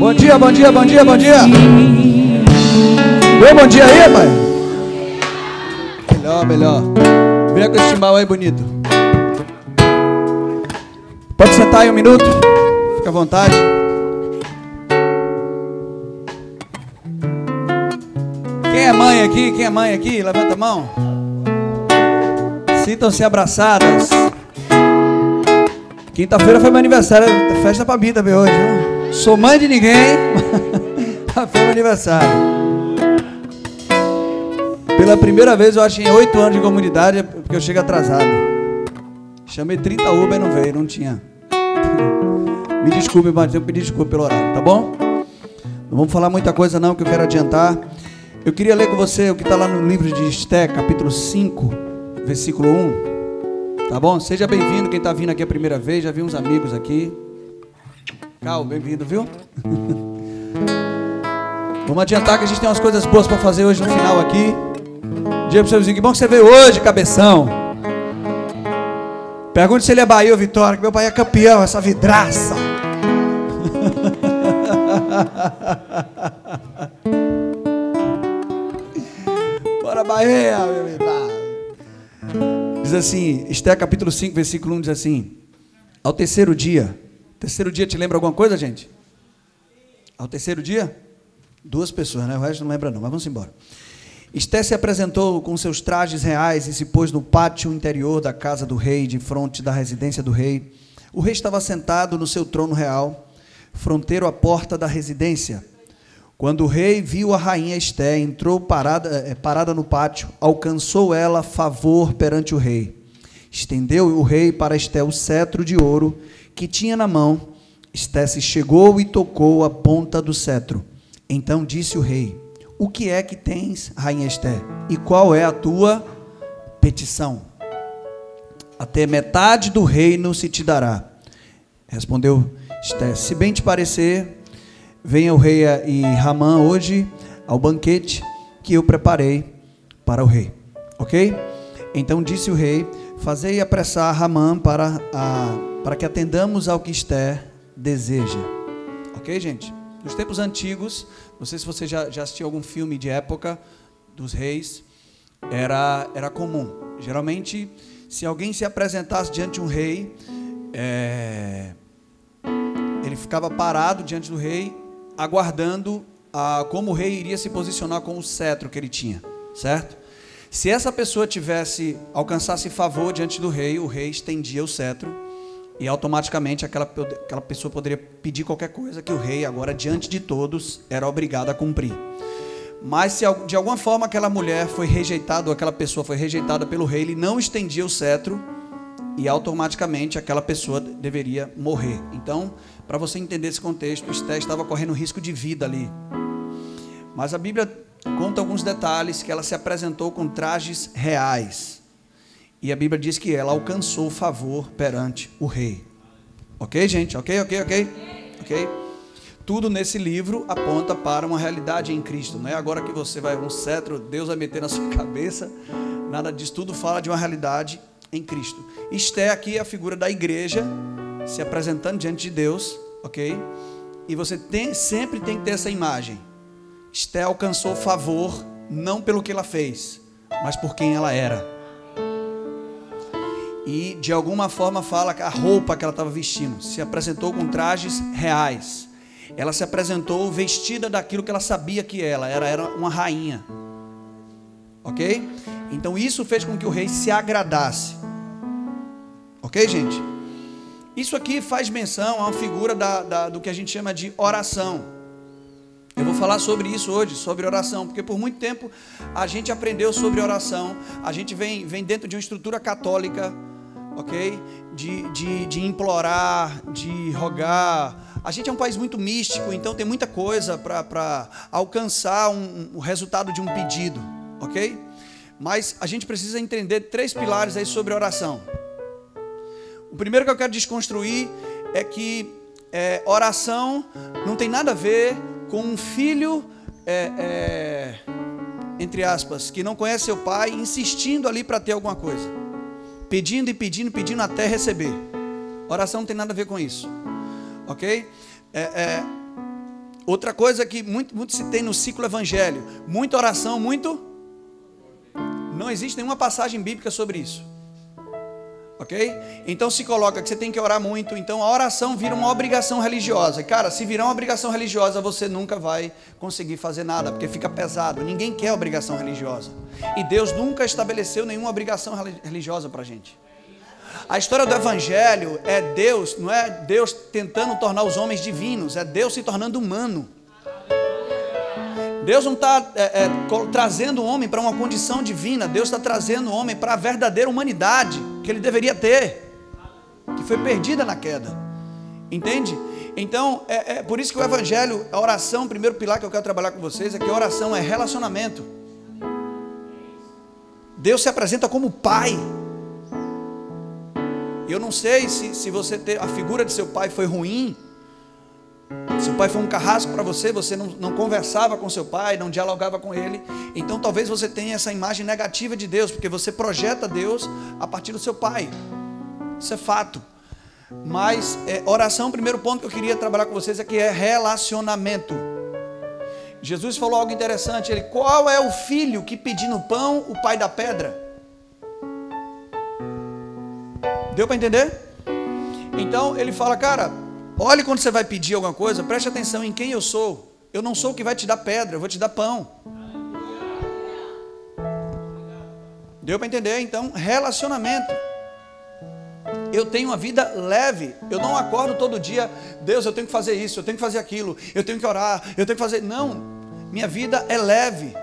Bom dia, bom dia, bom dia, bom dia. Deu bom dia aí, pai? Melhor, melhor. Vem com esse chimbal aí bonito. Pode sentar aí um minuto. Fica à vontade. Quem é mãe aqui? Quem é mãe aqui? Levanta a mão. Sintam-se abraçadas. Quinta-feira foi meu aniversário. Festa pra mim também hoje. Viu? Sou mãe de ninguém. foi meu aniversário. Pela primeira vez, eu acho em oito anos de comunidade, porque eu chego atrasado. Chamei 30 Uber e não veio, não tinha. Me desculpe, mas eu pedi desculpa pelo horário, tá bom? Não vamos falar muita coisa não, que eu quero adiantar. Eu queria ler com você o que está lá no livro de Esté, capítulo 5, versículo 1. Tá bom? Seja bem-vindo, quem está vindo aqui a primeira vez, já vi uns amigos aqui. Cal, bem-vindo, viu? Vamos adiantar que a gente tem umas coisas boas para fazer hoje no final aqui. Diga pro seu vizinho, que bom que você veio hoje, cabeção. Pergunte se ele é Bahia ou Vitória, que meu pai é campeão, essa vidraça. Bora Bahia, meu irmão. Diz assim, Esté capítulo 5, versículo 1 diz assim: Ao terceiro dia, terceiro dia te lembra alguma coisa, gente? Ao terceiro dia? Duas pessoas, né? O resto não lembra não, mas vamos embora. Esté se apresentou com seus trajes reais e se pôs no pátio interior da casa do rei, de frente da residência do rei. O rei estava sentado no seu trono real, fronteiro à porta da residência. Quando o rei viu a rainha Esté, entrou parada, eh, parada no pátio, alcançou ela favor perante o rei. Estendeu o rei para Esté o cetro de ouro que tinha na mão. Esté se chegou e tocou a ponta do cetro. Então disse o rei: o que é que tens, rainha Esther? E qual é a tua petição? Até metade do reino se te dará. Respondeu Esther: Se bem te parecer, venha o rei e Ramã hoje ao banquete que eu preparei para o rei. Ok? Então disse o rei: Fazei apressar Ramã para, a, para que atendamos ao que Esther deseja. Ok, gente? Nos tempos antigos, não sei se você já, já assistiu algum filme de época dos reis, era, era comum. Geralmente, se alguém se apresentasse diante de um rei, é, ele ficava parado diante do rei, aguardando a, como o rei iria se posicionar com o cetro que ele tinha, certo? Se essa pessoa tivesse alcançasse favor diante do rei, o rei estendia o cetro e automaticamente aquela, aquela pessoa poderia pedir qualquer coisa que o rei, agora diante de todos, era obrigado a cumprir. Mas se de alguma forma aquela mulher foi rejeitada, ou aquela pessoa foi rejeitada pelo rei, ele não estendia o cetro e automaticamente aquela pessoa deveria morrer. Então, para você entender esse contexto, Esté estava correndo risco de vida ali. Mas a Bíblia conta alguns detalhes que ela se apresentou com trajes reais. E a Bíblia diz que ela alcançou favor perante o rei. Ok, gente? Ok, ok, ok? Ok? Tudo nesse livro aponta para uma realidade em Cristo. Não é agora que você vai um cetro, Deus vai meter na sua cabeça. Nada disso, tudo fala de uma realidade em Cristo. Esté aqui é a figura da igreja se apresentando diante de Deus, ok? E você tem, sempre tem que ter essa imagem. Esté alcançou favor não pelo que ela fez, mas por quem ela era e de alguma forma fala a roupa que ela estava vestindo se apresentou com trajes reais. Ela se apresentou vestida daquilo que ela sabia que ela era, era uma rainha. Ok? Então isso fez com que o rei se agradasse. Ok, gente? Isso aqui faz menção a uma figura da, da, do que a gente chama de oração. Eu vou falar sobre isso hoje, sobre oração, porque por muito tempo a gente aprendeu sobre oração, a gente vem, vem dentro de uma estrutura católica ok? De, de, de implorar, de rogar. A gente é um país muito místico, então tem muita coisa para alcançar o um, um resultado de um pedido, ok? Mas a gente precisa entender três pilares aí sobre oração. O primeiro que eu quero desconstruir é que é, oração não tem nada a ver com um filho, é, é, entre aspas, que não conhece seu pai, insistindo ali para ter alguma coisa pedindo e pedindo, pedindo até receber. Oração não tem nada a ver com isso, ok? É, é, Outra coisa que muito, muito se tem no ciclo evangelho: muita oração, muito. Não existe nenhuma passagem bíblica sobre isso. Ok? Então se coloca que você tem que orar muito. Então a oração vira uma obrigação religiosa. Cara, se virar uma obrigação religiosa, você nunca vai conseguir fazer nada, porque fica pesado. Ninguém quer obrigação religiosa. E Deus nunca estabeleceu nenhuma obrigação religiosa para gente. A história do Evangelho é Deus, não é Deus tentando tornar os homens divinos, é Deus se tornando humano. Deus não está é, é, trazendo o homem para uma condição divina, Deus está trazendo o homem para a verdadeira humanidade que ele deveria ter, que foi perdida na queda. Entende? Então, é, é por isso que o Evangelho, a oração, o primeiro pilar que eu quero trabalhar com vocês é que a oração é relacionamento. Deus se apresenta como Pai. Eu não sei se, se você ter a figura de seu pai foi ruim, seu pai foi um carrasco para você, você não, não conversava com seu pai, não dialogava com ele. Então talvez você tenha essa imagem negativa de Deus, porque você projeta Deus a partir do seu pai. Isso é fato. Mas é, oração, primeiro ponto que eu queria trabalhar com vocês aqui é relacionamento. Jesus falou algo interessante. Ele, qual é o filho que pedindo pão, o pai da pedra? Deu para entender? Então ele fala, cara, Olhe quando você vai pedir alguma coisa, preste atenção em quem eu sou. Eu não sou o que vai te dar pedra, eu vou te dar pão. Deu para entender? Então, relacionamento. Eu tenho uma vida leve. Eu não acordo todo dia, Deus, eu tenho que fazer isso, eu tenho que fazer aquilo, eu tenho que orar, eu tenho que fazer. Não, minha vida é leve.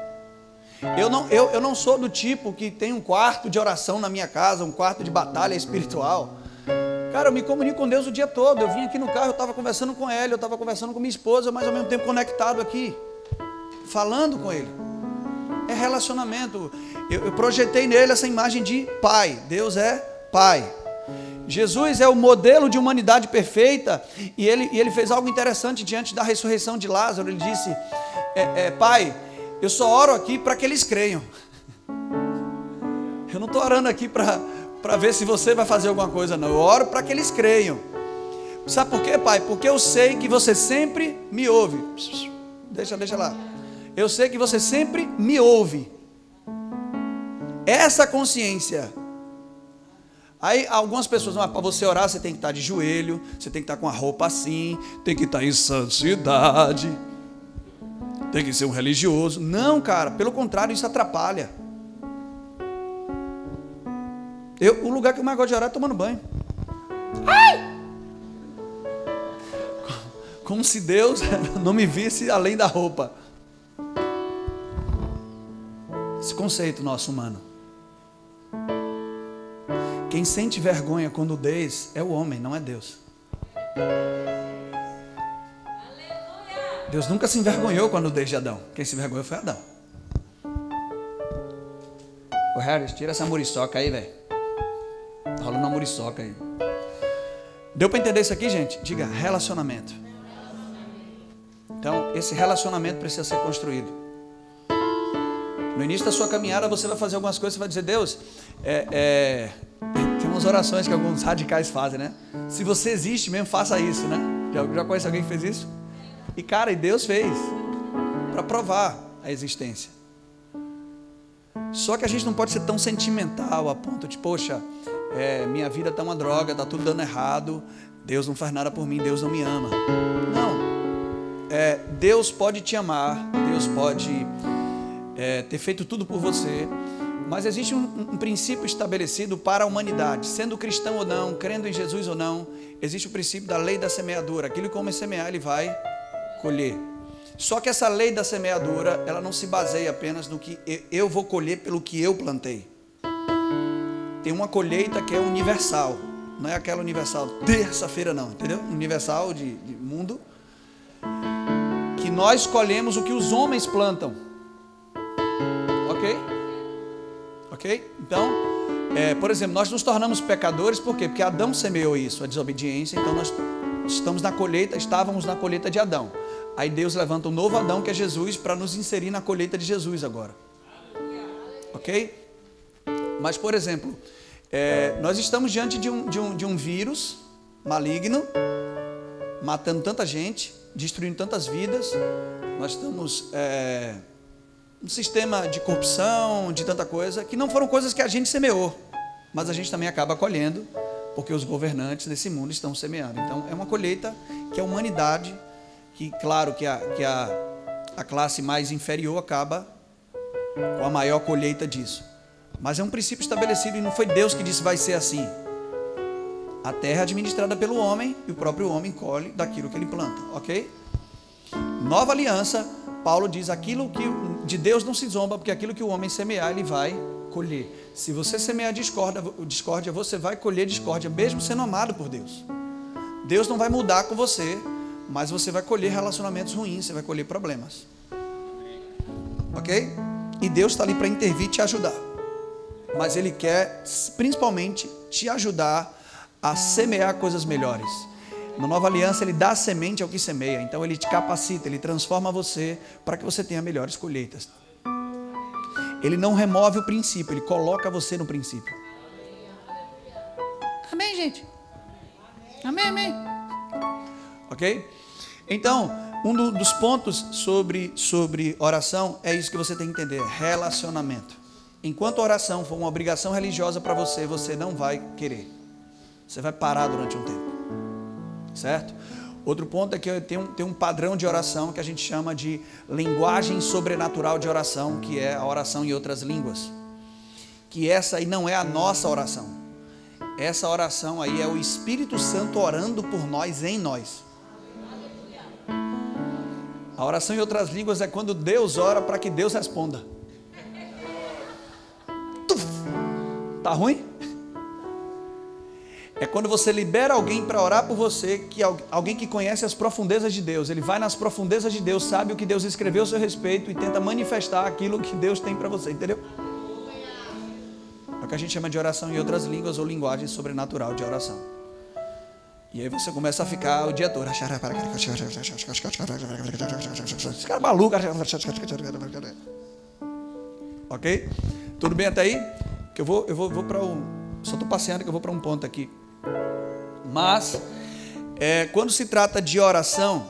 Eu não, eu, eu não sou do tipo que tem um quarto de oração na minha casa, um quarto de batalha espiritual. Cara, eu me comunico com Deus o dia todo. Eu vim aqui no carro, eu estava conversando com ele, eu estava conversando com minha esposa, mas ao mesmo tempo conectado aqui, falando com ele. É relacionamento. Eu, eu projetei nele essa imagem de pai. Deus é pai. Jesus é o modelo de humanidade perfeita e ele, e ele fez algo interessante diante da ressurreição de Lázaro. Ele disse: é, é, Pai, eu só oro aqui para que eles creiam. Eu não estou orando aqui para para ver se você vai fazer alguma coisa, não. Eu oro para que eles creiam. Sabe por quê, pai? Porque eu sei que você sempre me ouve. Deixa, deixa lá. Eu sei que você sempre me ouve. Essa consciência. Aí algumas pessoas, ah, para você orar, você tem que estar de joelho, você tem que estar com a roupa assim, tem que estar em santidade, tem que ser um religioso. Não, cara, pelo contrário, isso atrapalha. Eu, o lugar que eu mais gosto de orar é tomando banho. Ai! Como se Deus não me visse além da roupa. Esse conceito nosso humano. Quem sente vergonha com nudez é o homem, não é Deus. Deus nunca se envergonhou com a nudez de Adão. Quem se envergonhou foi Adão. Ô Harris, tira essa muriçoca aí, velho. Rolando uma muriçoca aí. Deu para entender isso aqui, gente? Diga relacionamento. Então, esse relacionamento precisa ser construído. No início da sua caminhada, você vai fazer algumas coisas, você vai dizer, Deus, é, é... tem umas orações que alguns radicais fazem, né? Se você existe mesmo, faça isso, né? Já, já conhece alguém que fez isso? E cara, e Deus fez para provar a existência. Só que a gente não pode ser tão sentimental a ponto de, poxa, é, minha vida está uma droga, está tudo dando errado, Deus não faz nada por mim, Deus não me ama. Não. É, Deus pode te amar, Deus pode é, ter feito tudo por você, mas existe um, um, princípio estabelecido para a humanidade, sendo cristão ou não, crendo em Jesus ou não, existe o princípio da lei da semeadura. Aquilo que homem semear, ele vai colher. Só que essa lei da semeadura, ela não se baseia apenas no que eu vou colher pelo que eu plantei tem uma colheita que é universal. Não é aquela universal terça-feira, não, entendeu? Universal de, de, mundo. Que nós colhemos o que os homens plantam. Ok? Ok? Então, é, por exemplo, nós nos tornamos pecadores por quê? Porque Adão semeou isso, a desobediência. Então nós estamos na colheita, estávamos na colheita de Adão. Aí Deus levanta um novo Adão que é Jesus para nos inserir na colheita de Jesus agora. Ok? Mas, por exemplo, é, nós estamos diante de um, de, um, de um vírus maligno, matando tanta gente, destruindo tantas vidas, nós estamos é, um sistema de corrupção, de tanta coisa, que não foram coisas que a gente semeou, mas a gente também acaba colhendo, porque os governantes desse mundo estão semeando. Então é uma colheita que a humanidade, que claro que a, que a, a classe mais inferior acaba com a maior colheita disso. Mas é um princípio estabelecido e não foi Deus que disse vai ser assim. A terra é administrada pelo homem e o próprio homem colhe daquilo que ele planta, ok? Nova aliança, Paulo diz aquilo que de Deus não se zomba, porque aquilo que o homem semear, ele vai colher. Se você semear discórdia, discórdia, você vai colher discórdia, mesmo sendo amado por Deus. Deus não vai mudar com você, mas você vai colher relacionamentos ruins, você vai colher problemas. Ok? E Deus está ali para intervir e te ajudar. Mas Ele quer, principalmente, te ajudar a semear coisas melhores. Na nova aliança, Ele dá semente ao que semeia. Então, Ele te capacita, Ele transforma você para que você tenha melhores colheitas. Ele não remove o princípio, Ele coloca você no princípio. Amém, gente? Amém, amém. Ok? Então, um do, dos pontos sobre, sobre oração é isso que você tem que entender: relacionamento. Enquanto a oração for uma obrigação religiosa para você, você não vai querer. Você vai parar durante um tempo. Certo? Outro ponto é que tem um, tem um padrão de oração que a gente chama de linguagem sobrenatural de oração, que é a oração em outras línguas. Que essa aí não é a nossa oração. Essa oração aí é o Espírito Santo orando por nós, em nós. A oração em outras línguas é quando Deus ora para que Deus responda. Tá ruim? É quando você libera alguém para orar por você, que alguém que conhece as profundezas de Deus, ele vai nas profundezas de Deus, sabe o que Deus escreveu a seu respeito e tenta manifestar aquilo que Deus tem para você, entendeu? É o que a gente chama de oração em outras línguas ou linguagem sobrenatural de oração. E aí você começa a ficar o dia todo. Esse cara é maluco. Ok? Tudo bem até aí? Que eu vou, eu vou, vou para um. Só estou passeando que eu vou para um ponto aqui. Mas, é, quando se trata de oração,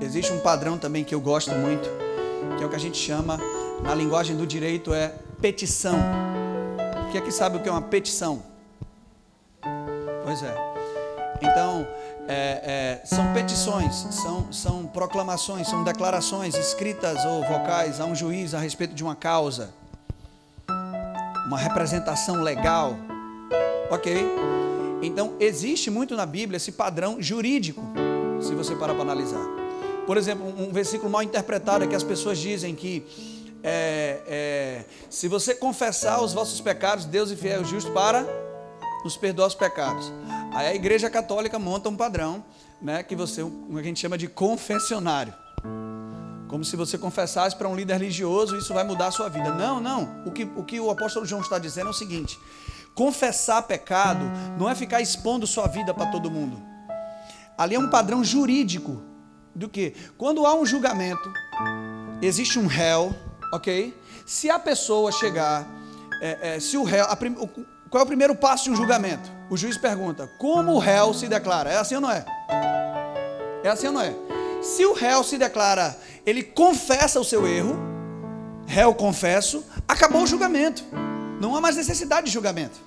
existe um padrão também que eu gosto muito, que é o que a gente chama, na linguagem do direito, é petição. Quem aqui sabe o que é uma petição? Pois é. Então, é, é, são petições, são, são proclamações, são declarações escritas ou vocais a um juiz a respeito de uma causa, uma representação legal, ok? Então, existe muito na Bíblia esse padrão jurídico, se você parar para analisar. Por exemplo, um versículo mal interpretado é que as pessoas dizem que é, é, se você confessar os vossos pecados, Deus é fiel e justo para nos perdoar os pecados. Aí a igreja católica monta um padrão, né, que você, que a gente chama de confessionário. Como se você confessasse para um líder religioso, isso vai mudar a sua vida. Não, não. O que o, que o apóstolo João está dizendo é o seguinte: confessar pecado não é ficar expondo sua vida para todo mundo. Ali é um padrão jurídico do que? Quando há um julgamento, existe um réu, ok? Se a pessoa chegar, é, é, se o réu, a, qual é o primeiro passo de um julgamento? O juiz pergunta: como o réu se declara? É assim ou não é? É assim ou não é? Se o réu se declara, ele confessa o seu erro, réu confesso, acabou o julgamento. Não há mais necessidade de julgamento.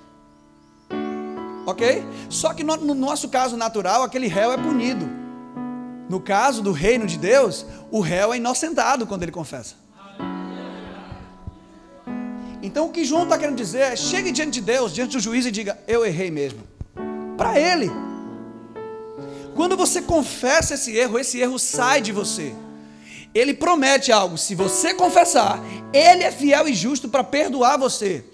Ok? Só que no, no nosso caso natural, aquele réu é punido. No caso do reino de Deus, o réu é inocentado quando ele confessa. Então o que João está querendo dizer é: chegue diante de Deus, diante do juiz e diga: Eu errei mesmo. Para ele. Quando você confessa esse erro, esse erro sai de você. Ele promete algo: se você confessar, ele é fiel e justo para perdoar você.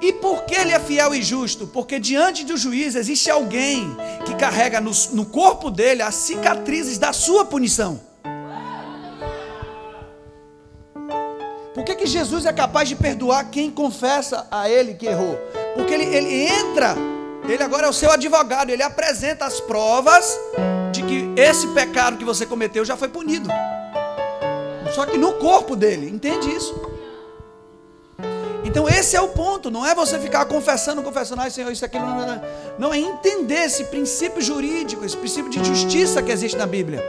E por que ele é fiel e justo? Porque diante do juiz existe alguém que carrega no, no corpo dele as cicatrizes da sua punição. Por que, que Jesus é capaz de perdoar quem confessa a Ele que errou? Porque ele, ele entra, ele agora é o seu advogado, ele apresenta as provas de que esse pecado que você cometeu já foi punido. Só que no corpo dele, entende isso? Então esse é o ponto, não é você ficar confessando, confessando, ai Senhor, isso, aquilo, não, não, não é entender esse princípio jurídico, esse princípio de justiça que existe na Bíblia.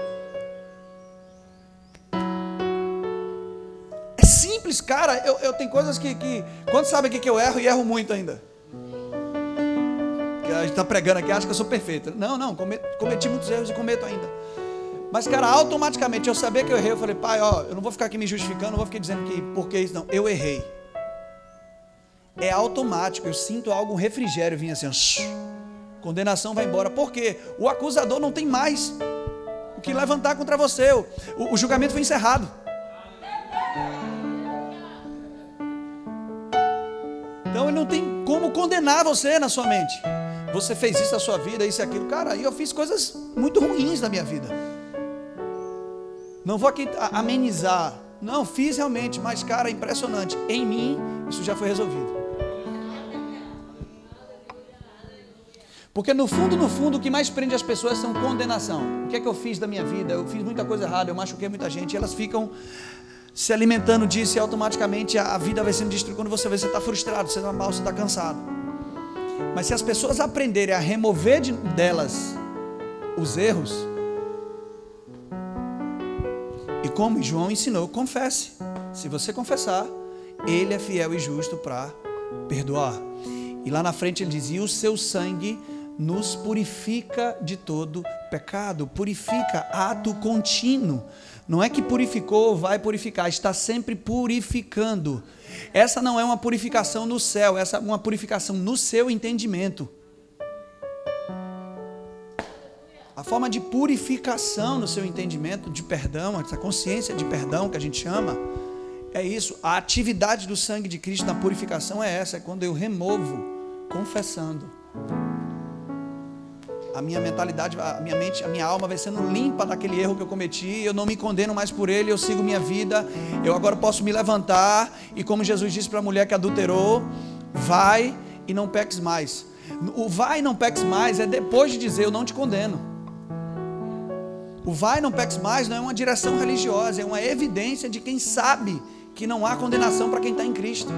É simples, cara, eu, eu tenho coisas que, que quando sabe aqui que eu erro e erro muito ainda. Que a gente está pregando aqui, acha que eu sou perfeito. Não, não, cometi muitos erros e cometo ainda. Mas, cara, automaticamente eu sabia que eu errei. Eu falei, pai, ó, eu não vou ficar aqui me justificando, não vou ficar dizendo que por que isso, não. Eu errei. É automático. Eu sinto algo, um refrigério vinha assim, condenação vai embora. Por quê? O acusador não tem mais o que levantar contra você. O, o, julgamento foi encerrado. Então ele não tem como condenar você na sua mente. Você fez isso na sua vida, isso e aquilo. Cara, eu fiz coisas muito ruins na minha vida. Não vou aqui amenizar. Não, fiz realmente, mas, cara, impressionante. Em mim, isso já foi resolvido. Porque no fundo, no fundo, o que mais prende as pessoas são condenação. O que é que eu fiz da minha vida? Eu fiz muita coisa errada, eu machuquei muita gente, e elas ficam se alimentando disso e automaticamente a, vida vai sendo destruída. Quando você vê, você está frustrado, você está mal, você está cansado. Mas se as pessoas aprenderem a remover de, delas os erros, como João ensinou, confesse. Se você confessar, ele é fiel e justo para perdoar. E lá na frente ele dizia: o seu sangue nos purifica de todo pecado, purifica, ato contínuo. Não é que purificou, vai purificar, está sempre purificando. Essa não é uma purificação no céu, essa é uma purificação no seu entendimento. A forma de purificação no seu entendimento de perdão, essa consciência de perdão que a gente chama, é isso. A atividade do sangue de Cristo na purificação é essa, é quando eu removo, confessando. A minha mentalidade, a minha mente, a minha alma vai sendo limpa daquele erro que eu cometi, eu não me condeno mais por ele, eu sigo minha vida, eu agora posso me levantar e como Jesus disse para a mulher que adulterou, vai e não peques mais. O vai e não peques mais é depois de dizer eu não te condeno. O vai não peques mais não é uma direção religiosa, é uma evidência de quem sabe que não há condenação para quem está em Cristo.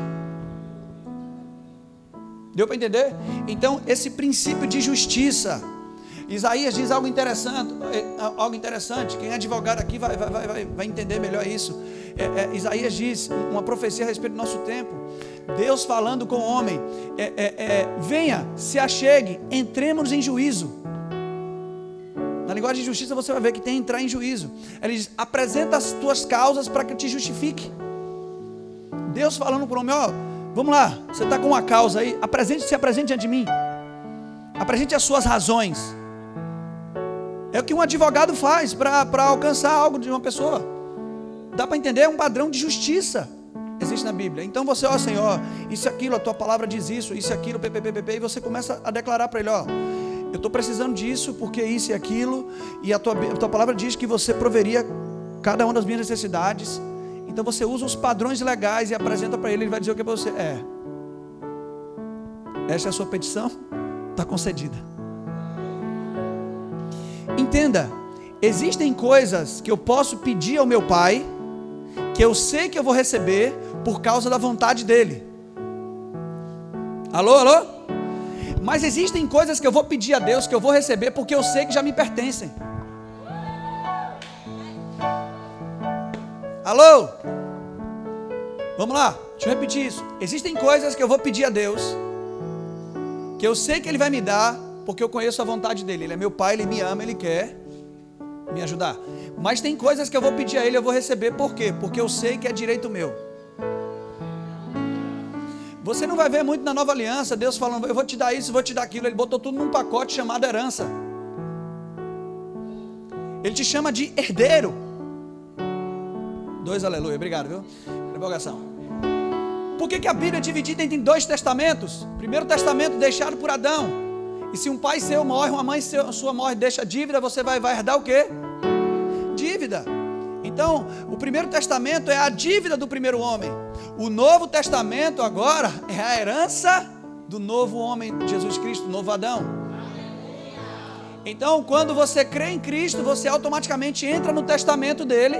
Deu para entender? Então, esse princípio de justiça. Isaías diz algo interessante, é, algo interessante. Quem é advogado aqui vai, vai, vai, vai entender melhor isso. É, é, Isaías diz uma profecia a respeito do nosso tempo. Deus falando com o homem: é, é, é venha, se achegue, entremos em juízo linguagem de justiça você vai ver que tem entrar em juízo. Ele diz: apresenta as tuas causas para que eu te justifique. Deus falando para o homem: ó, vamos lá, você está com uma causa aí, apresente, se apresente diante de mim. Apresente as suas razões. É o que um advogado faz para alcançar algo de uma pessoa. Dá para entender? É um padrão de justiça. Existe na Bíblia. Então você, ó Senhor, isso aquilo, a tua palavra diz isso, isso aquilo, ppp, e você começa a declarar para ele: ó, eu estou precisando disso porque isso e aquilo, e a tua, a tua palavra diz que você proveria cada uma das minhas necessidades. Então você usa os padrões legais e apresenta para ele, ele vai dizer o que para você é. Essa é a sua petição? Está concedida. Entenda, existem coisas que eu posso pedir ao meu pai, que eu sei que eu vou receber por causa da vontade dele. Alô, alô? Mas existem coisas que eu vou pedir a Deus, que eu vou receber, porque eu sei que já me pertencem. Alô? Vamos lá, deixa eu repetir isso. Existem coisas que eu vou pedir a Deus, que eu sei que Ele vai me dar, porque eu conheço a vontade dEle. Ele é meu Pai, Ele me ama, Ele quer me ajudar. Mas tem coisas que eu vou pedir a Ele, eu vou receber, por quê? Porque eu sei que é direito meu. Você não vai ver muito na nova aliança, Deus falando, eu vou te dar isso, vou te dar aquilo. Ele botou tudo num pacote chamado herança. Ele te chama de herdeiro. Dois aleluia, obrigado, viu? Empolgação. Por que, que a Bíblia é dividida em dois testamentos? Primeiro testamento deixado por Adão. E se um pai seu morre, uma mãe seu, sua morre, deixa dívida, você vai, vai herdar o quê? Dívida. Então, o primeiro testamento é a dívida do primeiro homem. O novo testamento agora é a herança do novo homem, Jesus Cristo, novo Adão. Então, quando você crê em Cristo, você automaticamente entra no testamento dele.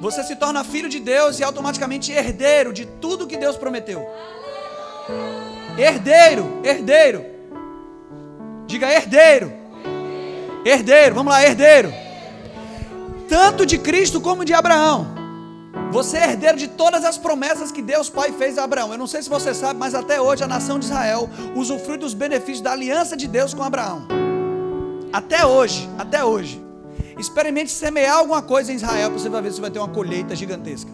Você se torna filho de Deus e automaticamente herdeiro de tudo que Deus prometeu. Herdeiro, herdeiro. Diga herdeiro. Herdeiro, vamos lá, herdeiro. Tanto de Cristo como de Abraão. Você é herdeiro de todas as promessas que Deus Pai fez a Abraão. Eu não sei se você sabe, mas até hoje a nação de Israel usufrui dos benefícios da aliança de Deus com Abraão. Até hoje, até hoje. Experimente semear alguma coisa em Israel para você ver se vai ter uma colheita gigantesca.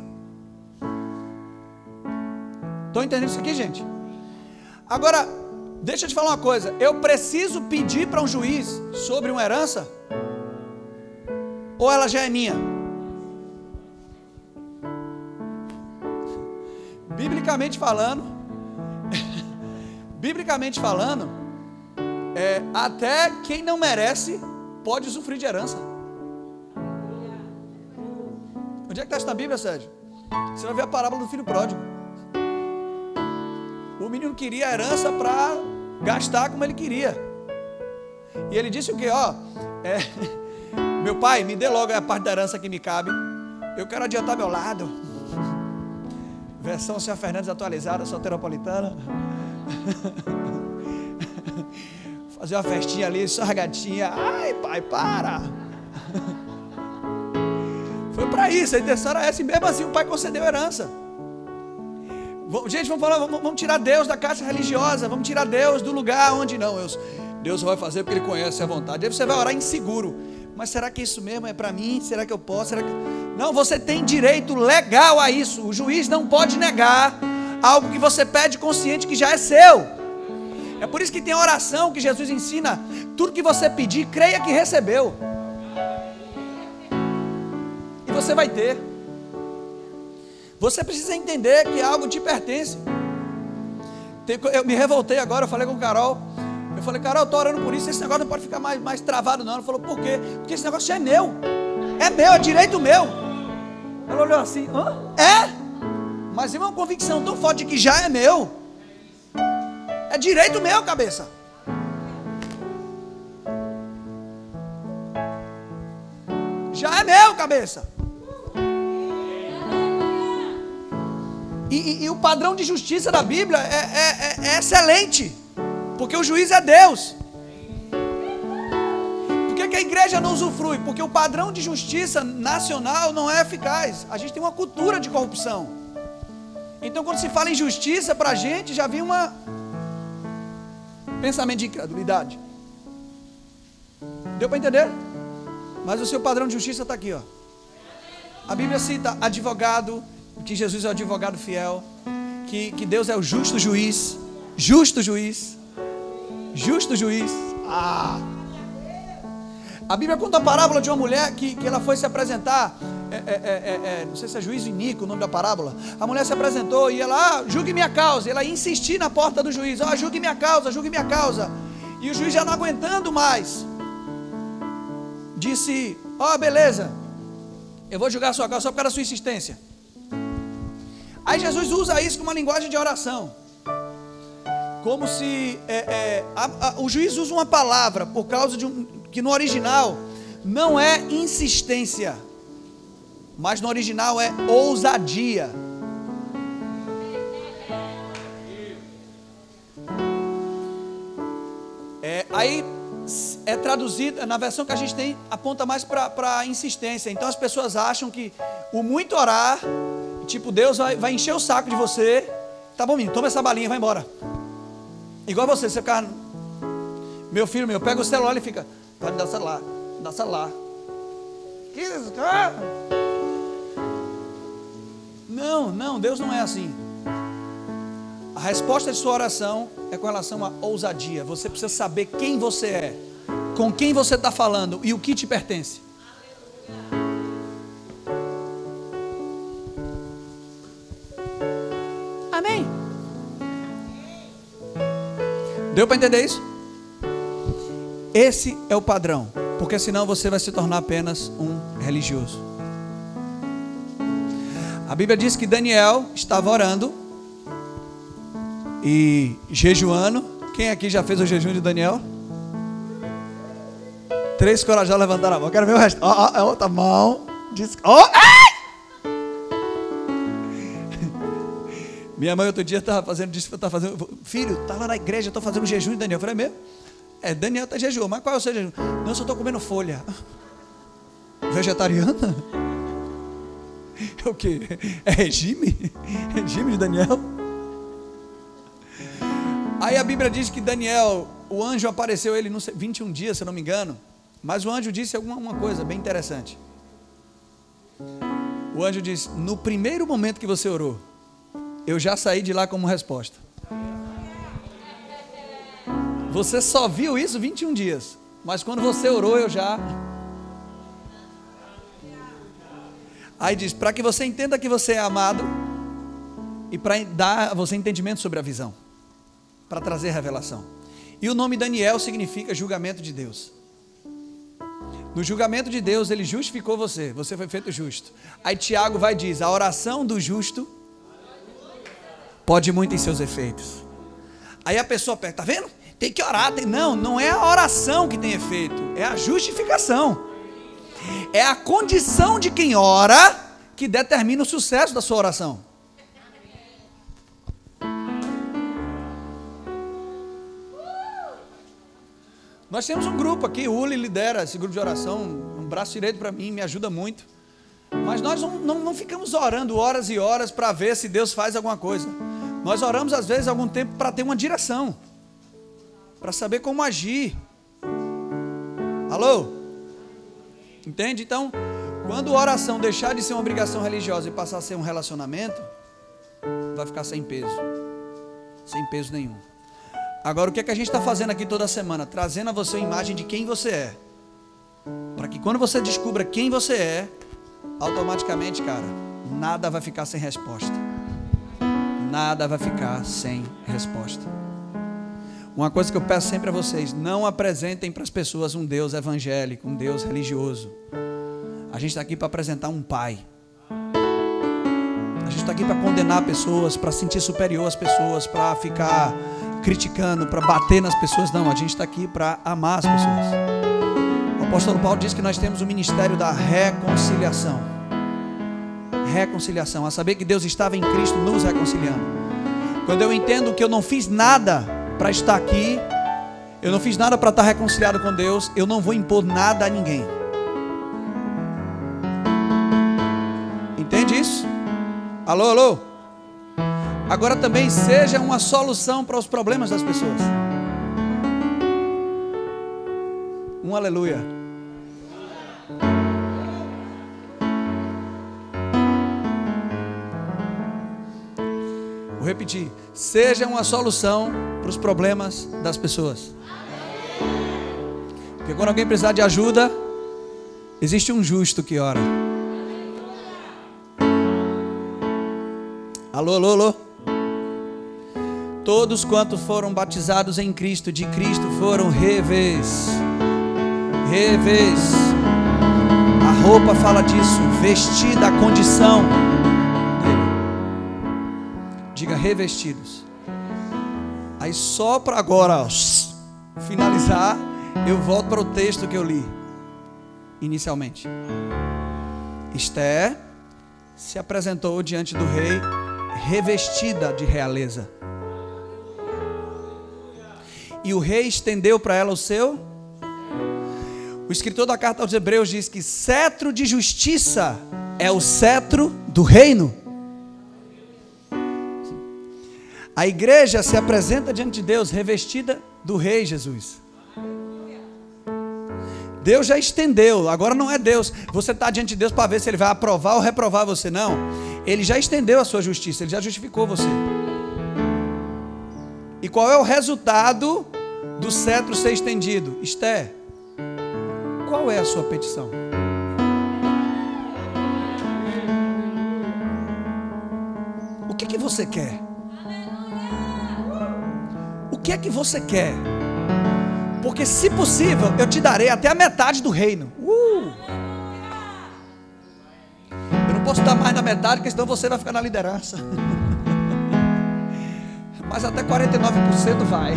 Estão entendendo isso aqui, gente? Agora, deixa eu te falar uma coisa. Eu preciso pedir para um juiz sobre uma herança? Ou ela já é minha? Biblicamente falando, biblicamente falando, é, até quem não merece pode usufruir de herança. Onde é que está isso na Bíblia, Sérgio? Você vai ver a parábola do filho pródigo. O menino queria a herança para gastar como ele queria. E ele disse o que? Ó, é, meu pai, me dê logo a parte da herança que me cabe. Eu quero adiantar meu lado. Versão Senhor Fernandes atualizada, soteropolitana. Fazer uma festinha ali, sargadinha. Ai, pai, para. Foi para isso, a intenção era essa, e mesmo assim o pai concedeu herança. Gente, vamos falar, vamos, vamos tirar Deus da caixa religiosa, vamos tirar Deus do lugar onde não. Deus, Deus vai fazer porque Ele conhece a vontade. Aí você vai orar inseguro. Mas será que isso mesmo é para mim? Será que eu posso? Será que... Não, você tem direito legal a isso. O juiz não pode negar algo que você pede consciente que já é seu. É por isso que tem oração que Jesus ensina. Tudo que você pedir, creia que recebeu você vai ter. Você precisa entender que algo te pertence. Eu me revoltei agora, eu falei com o Carol. Eu falei, Carol, eu estou orando por isso, esse negócio não pode ficar mais, mais travado, não. Ela falou, por quê? Porque esse negócio é meu. É meu, é direito meu. Ela olhou assim, hã? É? Mas é uma convicção tão forte que já é meu. É direito meu, cabeça. Já é meu, cabeça. E, e, e, o padrão de justiça da Bíblia é, é, é, é excelente, porque o juiz é Deus. Que a igreja não usufrui? Porque o padrão de justiça nacional não é eficaz. A gente tem uma cultura de corrupção. Então, quando se fala em justiça, para a gente já vem uma pensamento de incredulidade. Deu para entender? Mas o seu padrão de justiça está aqui, ó. A Bíblia cita advogado, que Jesus é o advogado fiel, que, que Deus é o justo juiz, justo juiz, justo juiz. Ah! A Bíblia conta a parábola de uma mulher que, que ela foi se apresentar, é, é, é, é não sei se é juiz Inico o nome da parábola. A mulher se apresentou e ela, ah, julgue minha causa. E ela ia insistir na porta do juiz: ah, julgue minha causa, julgue minha causa. E o juiz já não aguentando mais, disse: Ó, oh, beleza, eu vou julgar sua causa só por causa da sua insistência. Aí Jesus usa isso como uma linguagem de oração. Como se é, é, a, a, o juiz usa uma palavra por causa de um. Que no original não é insistência, mas no original é ousadia. É, aí é traduzida, na versão que a gente tem, aponta mais para insistência. Então as pessoas acham que o muito orar Tipo, Deus vai, vai encher o saco de você. Tá bom, menino, toma essa balinha, vai embora. Igual você, você ficar. Meu filho meu, pega o celular e fica. Vai me dar o celular, me dá o celular. Que Não, não, Deus não é assim. A resposta de sua oração é com relação à ousadia. Você precisa saber quem você é, com quem você está falando e o que te pertence. Deu para entender isso? Esse é o padrão, porque senão você vai se tornar apenas um religioso. A Bíblia diz que Daniel estava orando e jejuando. Quem aqui já fez o jejum de Daniel? Três corajosos levantaram a mão. Quero ver o resto. Ó, oh, oh, outra mão. Diz... Oh, ai! Minha mãe outro dia estava fazendo, disse, tava fazendo, filho, tá estava na igreja, estou fazendo jejum de Daniel. Eu falei, é mesmo? É, Daniel está jejum, mas qual é o seu jejum? Não, só estou comendo folha. Vegetariana? É o que? É regime? Regime de Daniel? Aí a Bíblia diz que Daniel, o anjo apareceu ele, não sei, 21 dias, se eu não me engano. Mas o anjo disse alguma coisa bem interessante. O anjo disse: No primeiro momento que você orou, eu já saí de lá como resposta. Você só viu isso 21 dias. Mas quando você orou, eu já. Aí diz: para que você entenda que você é amado e para dar a você entendimento sobre a visão, para trazer revelação. E o nome Daniel significa julgamento de Deus. No julgamento de Deus, ele justificou você, você foi feito justo. Aí Tiago vai diz: a oração do justo pode muito em seus efeitos. Aí a pessoa pergunta: tá vendo? Tem que orar. Tem... Não, não é a oração que tem efeito, é a justificação. É a condição de quem ora que determina o sucesso da sua oração. Nós temos um grupo aqui, o Uli lidera esse grupo de oração, um braço direito para mim, me ajuda muito. Mas nós não, não, não ficamos orando horas e horas para ver se Deus faz alguma coisa. Nós oramos às vezes algum tempo para ter uma direção, para saber como agir. Alô? Entende? Então, quando a oração deixar de ser uma obrigação religiosa e passar a ser um relacionamento, vai ficar sem peso, sem peso nenhum. Agora, o que é que a gente está fazendo aqui toda semana? Trazendo a você a imagem de quem você é. Para que quando você descubra quem você é, automaticamente, cara, nada vai ficar sem resposta. Nada vai ficar sem resposta. Uma coisa que eu peço sempre a vocês: não apresentem para as pessoas um Deus evangélico, um Deus religioso. A gente está aqui para apresentar um Pai. A gente está aqui para condenar pessoas, para sentir superior as pessoas, para ficar criticando, para bater nas pessoas. Não, a gente está aqui para amar as pessoas. O apóstolo Paulo diz que nós temos o ministério da reconciliação. Reconciliação, a saber que Deus estava em Cristo nos reconciliando. Quando eu entendo que eu não fiz nada para estar aqui, eu não fiz nada para estar reconciliado com Deus, eu não vou impor nada a ninguém. Entende isso? Alô, alô? agora também seja uma solução para os problemas das pessoas. Um aleluia. Repetir: seja uma solução para os problemas das pessoas. Porque quando alguém precisar de ajuda, existe um justo que ora. Alô, alô, alô. Todos quantos foram batizados em Cristo, de Cristo foram revês. Revês. A roupa fala disso, vestida a condição. Diga revestidos. Aí só para agora finalizar, eu volto para o texto que eu li inicialmente. Esther se apresentou diante do rei revestida de realeza e o rei estendeu para ela o seu. O escritor da carta aos Hebreus diz que cetro de justiça é o cetro do reino. A igreja se apresenta diante de Deus revestida do rei Jesus. Deus já estendeu, agora não é Deus. Você está diante de Deus para ver se Ele vai aprovar ou reprovar você, não. Ele já estendeu a sua justiça, Ele já justificou você. E qual é o resultado do cetro ser estendido? Esté, qual é a sua petição? O que, que você quer? Que é que você quer? Porque, se possível, eu te darei até a metade do reino. Uh! Eu não posso dar mais da metade, porque senão você vai ficar na liderança. mas até 49% vai.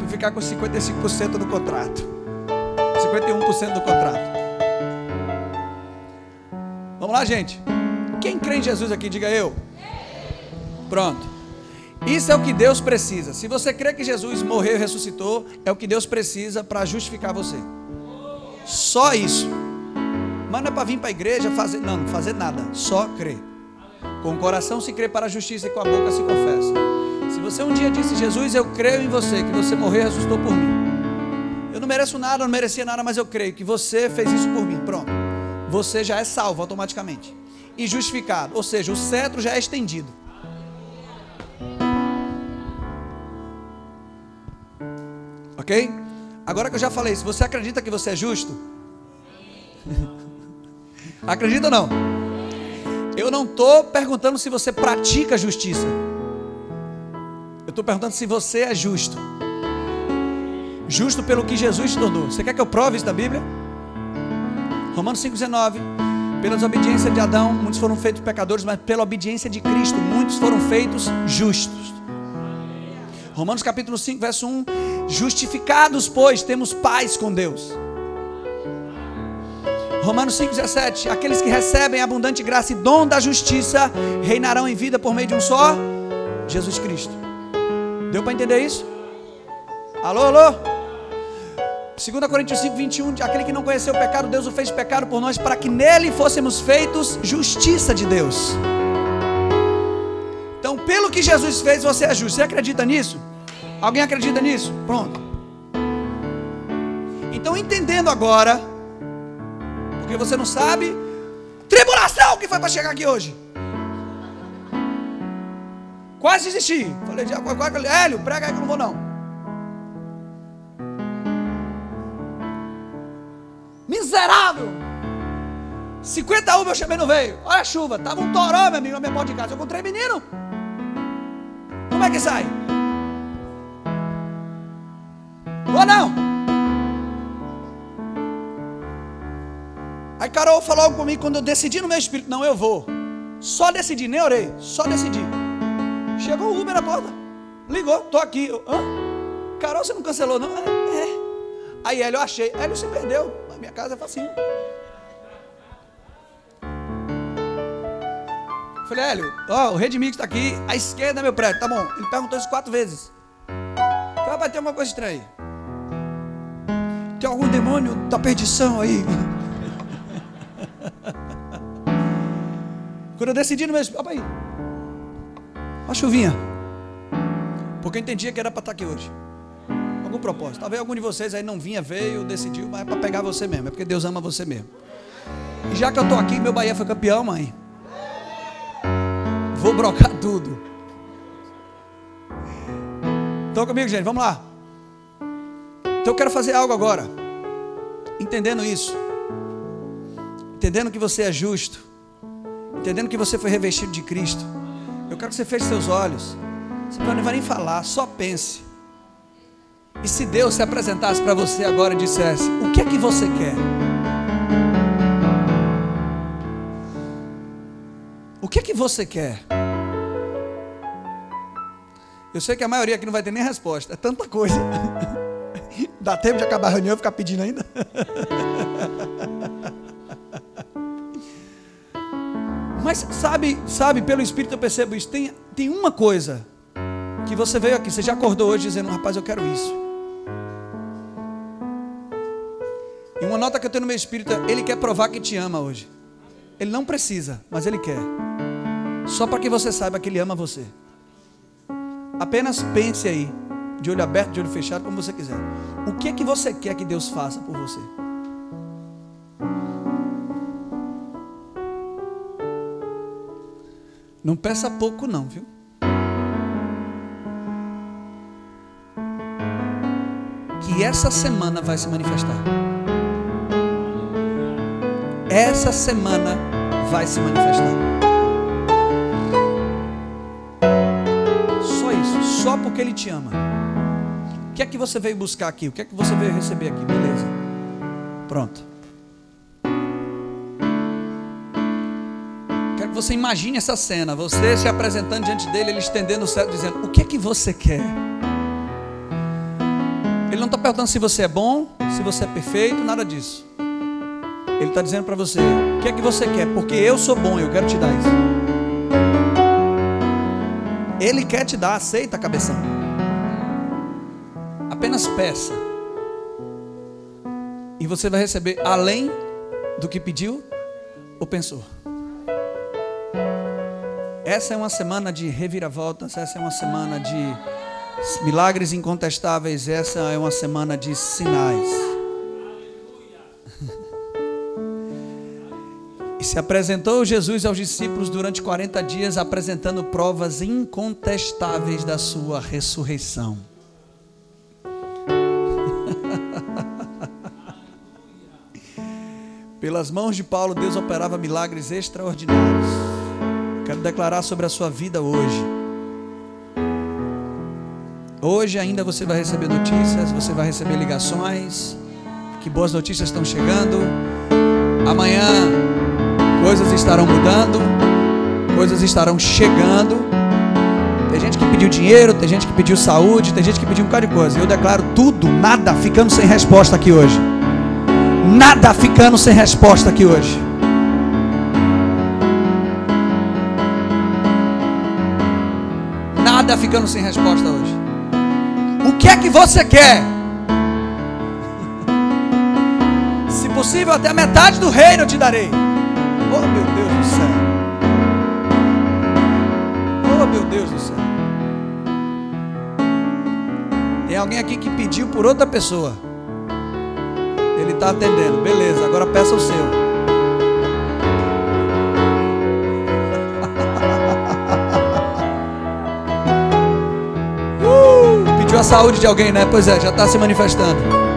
Tu ficar com 55% do contrato. 51% do contrato. Vamos lá, gente. Quem crê em Jesus aqui, diga eu. Pronto. Isso é o que Deus precisa. Se você crê que Jesus morreu e ressuscitou, é o que Deus precisa para justificar você. Só isso. Mas não é para vir para a igreja fazer, não, fazer nada, só crer. Com o coração se crê para a justiça e com a boca se confessa. Se você um dia disse, Jesus, eu creio em você, que você morreu e ressuscitou por mim. Eu não mereço nada, não merecia nada, mas eu creio que você fez isso por mim. Pronto. Você já é salvo automaticamente. E justificado. Ou seja, o cetro já é estendido. Ok? Agora que eu já falei, se você acredita que você é justo, acredita ou não? Eu não estou perguntando se você pratica justiça. Eu estou perguntando se você é justo. Justo pelo que Jesus te tornou. Você quer que eu prove isso da Bíblia? Romanos 5,19. Pela desobediência de Adão, muitos foram feitos pecadores, mas pela obediência de Cristo, muitos foram feitos justos. Romanos capítulo 5, verso 1. Justificados, pois, temos paz com Deus. Romanos 5,17. Aqueles que recebem abundante graça e dom da justiça reinarão em vida por meio de um só Jesus Cristo. Deu para entender isso? Alô, alô? 2 Coríntios 5, 21. Aquele que não conheceu o pecado, Deus o fez pecado por nós, para que nele fôssemos feitos justiça de Deus. Então, pelo que Jesus fez, você é justo. Você acredita nisso? Alguém acredita nisso? Pronto. Então, entendendo agora porque você não sabe. Tribulação que foi para chegar aqui hoje. Quase desisti. Falei, Hélio, prega aí que eu não vou não. Miserável. 50 uva eu chamei não veio. Olha a chuva. Tava um toró, meu amigo, na minha porta de casa. Eu encontrei menino. Como é que sai? Vou não. Aí Carol falou algo comigo quando eu decidi no meu espírito, não, eu vou. Só decidi, nem orei, só decidi. Chegou o Uber na porta. Ligou, tô aqui. Eu, Hã? Carol, você não cancelou, não? É. é. Aí Hélio, eu achei. Hélio, você perdeu. A minha casa é facinho. Falei, Hélio, ó, o Redmix está aqui, à esquerda é meu prédio. Tá bom. Ele perguntou isso quatro vezes. Falei, vai ter alguma coisa estranha aí. Demônio da perdição aí? Quando eu decidi no meu opa aí, uma chuvinha, porque eu entendia que era para estar aqui hoje. Algum propósito. Talvez algum de vocês aí não vinha, veio, decidiu, mas é para pegar você mesmo, é porque Deus ama você mesmo. E já que eu estou aqui, meu Bahia foi campeão, mãe. Vou brocar tudo. Estão comigo, gente? Vamos lá. Então eu quero fazer algo agora. Entendendo isso entendendo que você é justo, entendendo que você foi revestido de Cristo, eu quero que você feche seus olhos. Você não vai nem falar, só pense. E se Deus se apresentasse para você agora e dissesse: O que é que você quer? O que é que você quer? Eu sei que a maioria aqui não vai ter nem resposta, é tanta coisa. Dá tempo de acabar a reunião e ficar pedindo ainda? Mas sabe, sabe, pelo Espírito eu percebo isso. Tem, tem uma coisa que você veio aqui, você já acordou hoje dizendo, rapaz, eu quero isso. E uma nota que eu tenho no meu espírito é, ele quer provar que te ama hoje. Ele não precisa, mas ele quer. Só para que você saiba que ele ama você. Apenas pense aí, de olho aberto, de olho fechado, como você quiser. O que é que você quer que Deus faça por você? Não peça pouco, não, viu? Que essa semana vai se manifestar. Essa semana vai se manifestar. Só isso, só porque Ele te ama. Que é que você veio buscar aqui? O que é que você veio receber aqui? Beleza. Pronto. você imagine essa cena, você se apresentando diante dele, ele estendendo o céu, dizendo: O que é que você quer? Ele não está perguntando se você é bom, se você é perfeito, nada disso. Ele está dizendo para você: O que é que você quer? Porque eu sou bom, eu quero te dar isso. Ele quer te dar, aceita, cabeção. Apenas peça. E você vai receber além do que pediu ou pensou. Essa é uma semana de reviravoltas, essa é uma semana de milagres incontestáveis, essa é uma semana de sinais. E se apresentou Jesus aos discípulos durante 40 dias, apresentando provas incontestáveis da sua ressurreição. Pelas mãos de Paulo, Deus operava milagres extraordinários. Quero declarar sobre a sua vida hoje. Hoje ainda você vai receber notícias, você vai receber ligações. Que boas notícias estão chegando. Amanhã coisas estarão mudando, coisas estarão chegando. Tem gente que pediu dinheiro, tem gente que pediu saúde, tem gente que pediu um bocado de coisa. Eu declaro tudo, nada ficando sem resposta aqui hoje. Nada ficando sem resposta aqui hoje. Nada ficando sem resposta hoje. O que é que você quer? Se possível, até a metade do reino eu te darei. Oh, meu Deus do céu. Oh, meu Deus do céu. Tem alguém aqui que pediu por outra pessoa. Está atendendo. Beleza, agora peça o seu. Uh, pediu a saúde de alguém, né? Pois é, já está se manifestando.